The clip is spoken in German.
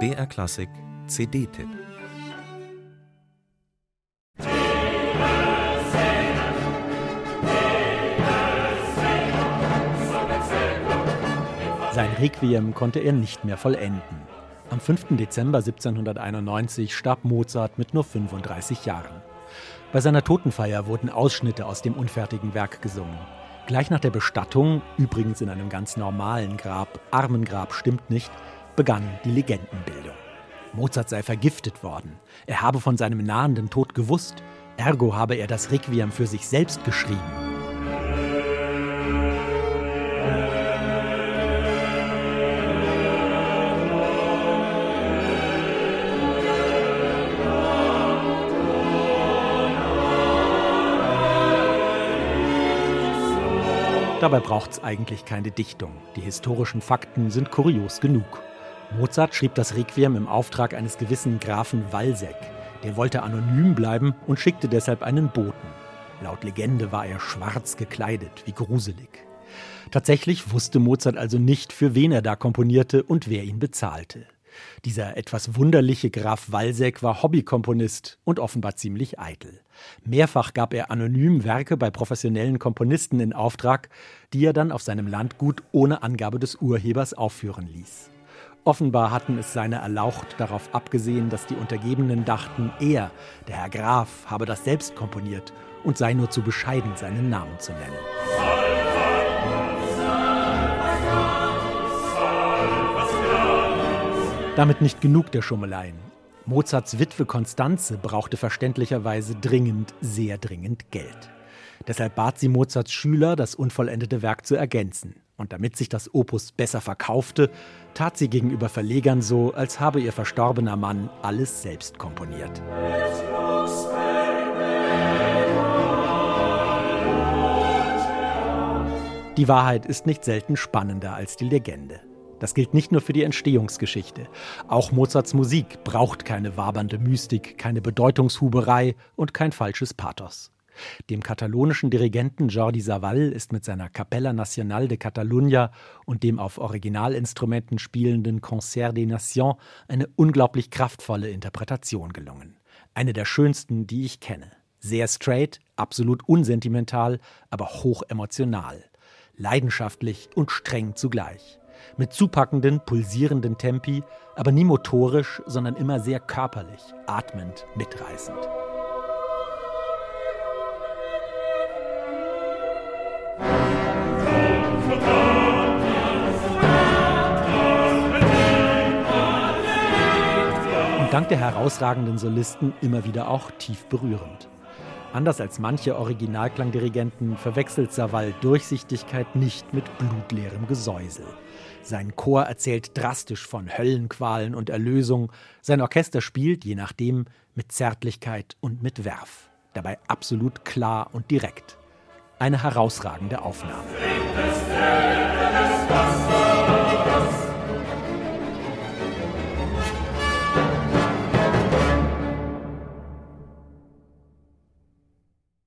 BR Klassik CD-Tipp Sein Requiem konnte er nicht mehr vollenden. Am 5. Dezember 1791 starb Mozart mit nur 35 Jahren. Bei seiner Totenfeier wurden Ausschnitte aus dem unfertigen Werk gesungen. Gleich nach der Bestattung, übrigens in einem ganz normalen Grab, Armengrab stimmt nicht, begann die Legendenbildung. Mozart sei vergiftet worden. Er habe von seinem nahenden Tod gewusst. Ergo habe er das Requiem für sich selbst geschrieben. Dabei braucht es eigentlich keine Dichtung. Die historischen Fakten sind kurios genug. Mozart schrieb das Requiem im Auftrag eines gewissen Grafen Walseck. Der wollte anonym bleiben und schickte deshalb einen Boten. Laut Legende war er schwarz gekleidet, wie gruselig. Tatsächlich wusste Mozart also nicht, für wen er da komponierte und wer ihn bezahlte. Dieser etwas wunderliche Graf Walseck war Hobbykomponist und offenbar ziemlich eitel. Mehrfach gab er anonym Werke bei professionellen Komponisten in Auftrag, die er dann auf seinem Landgut ohne Angabe des Urhebers aufführen ließ. Offenbar hatten es seine erlaucht darauf abgesehen, dass die Untergebenen dachten, er, der Herr Graf, habe das selbst komponiert und sei nur zu bescheiden, seinen Namen zu nennen. Damit nicht genug der Schummeleien. Mozarts Witwe Konstanze brauchte verständlicherweise dringend, sehr dringend Geld. Deshalb bat sie Mozarts Schüler, das unvollendete Werk zu ergänzen. Und damit sich das Opus besser verkaufte, tat sie gegenüber Verlegern so, als habe ihr verstorbener Mann alles selbst komponiert. Die Wahrheit ist nicht selten spannender als die Legende. Das gilt nicht nur für die Entstehungsgeschichte. Auch Mozarts Musik braucht keine wabernde Mystik, keine Bedeutungshuberei und kein falsches Pathos. Dem katalonischen Dirigenten Jordi Savall ist mit seiner Capella Nacional de Catalunya und dem auf Originalinstrumenten spielenden Concert des Nations eine unglaublich kraftvolle Interpretation gelungen. Eine der schönsten, die ich kenne. Sehr straight, absolut unsentimental, aber hoch emotional. Leidenschaftlich und streng zugleich mit zupackenden, pulsierenden Tempi, aber nie motorisch, sondern immer sehr körperlich, atmend, mitreißend. Und dank der herausragenden Solisten immer wieder auch tief berührend. Anders als manche Originalklangdirigenten verwechselt Savall Durchsichtigkeit nicht mit blutleerem Gesäusel. Sein Chor erzählt drastisch von Höllenqualen und Erlösung. Sein Orchester spielt, je nachdem, mit Zärtlichkeit und mit Werf. Dabei absolut klar und direkt. Eine herausragende Aufnahme.